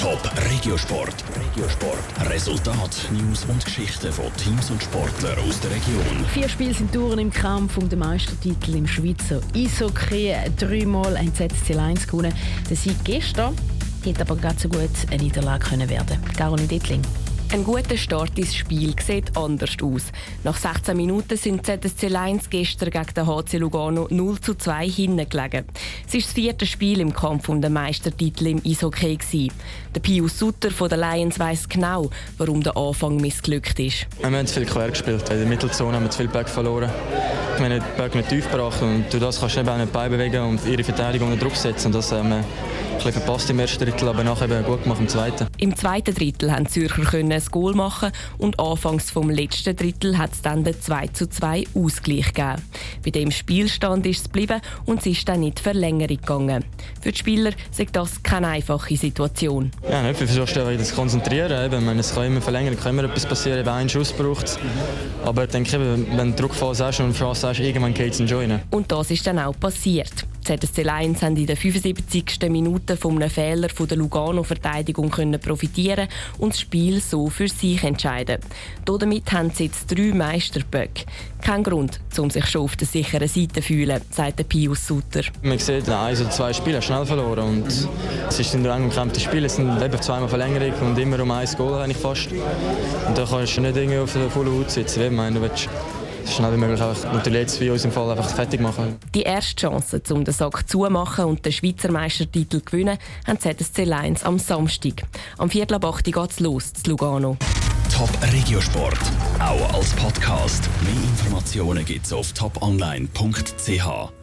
Top Regiosport. Regiosport. Resultat, News und Geschichten von Teams und Sportlern aus der Region. Vier Spiele sind durch im Kampf um den Meistertitel im Schweizer Eishockey. Dreimal ein ZSC 1 gewonnen. Der Sieg gestern hätte aber ganz so gut eine Niederlage können werden. Caroline Dittling. Ein guter Start ins Spiel sieht anders aus. Nach 16 Minuten sind ZSC Lions gestern gegen den HC Lugano 0 zu 2 hingelegen. Es ist das vierte Spiel im Kampf um den Meistertitel im Eishockey. Der Pius Sutter von den Lions weiss genau, warum der Anfang missglückt ist. Wir haben zu viel quer gespielt. In der Mittelzone haben wir zu viel Back verloren. Wir haben den Back nicht tief gebracht und durch das kannst du eben auch nicht beibewegen und ihre Verteidigung unter Druck setzen. Und das haben wir ein bisschen verpasst im ersten Drittel, aber nachher eben gut gemacht im zweiten. Im zweiten Drittel haben die Zürcher können ein Goal machen und anfangs vom letzten Drittel hat es dann den 2 zu 2 Ausgleich gegeben. Bei dem Spielstand ist es geblieben und es ist dann nicht Verlängerung gegangen. Für die Spieler ist das keine einfache Situation. Ja, nicht. wir versuchen wieder zu konzentrieren. Eben, meine, es kann immer verlängern, kann immer etwas passieren, eben einen Schuss braucht es. Aber ich denke, wenn du Druckphase hast und Chance hast, irgendwann geht es joinen. Und das ist dann auch passiert. ZSC Lions haben in der 75. Minute von einem Fehler der Lugano-Verteidigung profitieren und das Spiel so für sich entscheiden. Damit haben sie jetzt drei Meisterböcke. Kein Grund, um sich schon auf der sicheren Seite zu fühlen, sagt Pius Sutter. Man sieht, eins oder zwei Spiele schnell verloren und es ist ein eng umkämpftes Spiel. Es sind eben zweimal Verlängerung und immer um ein Goal eigentlich fast. Und da kannst du nicht auf der vollen Haut sitzen. Ich meine, du willst so schnell wie möglich einfach, natürlich jetzt wie in unserem Fall einfach fertig machen. Die erste Chance, um den Sack zumachen und den Schweizer Meistertitel zu gewinnen, haben ZSC Lions am Samstag. Am Viertel ab 8 geht es los zu Lugano. Top Regiosport, auch als Podcast. Mehr Informationen gibt es auf toponline.ch.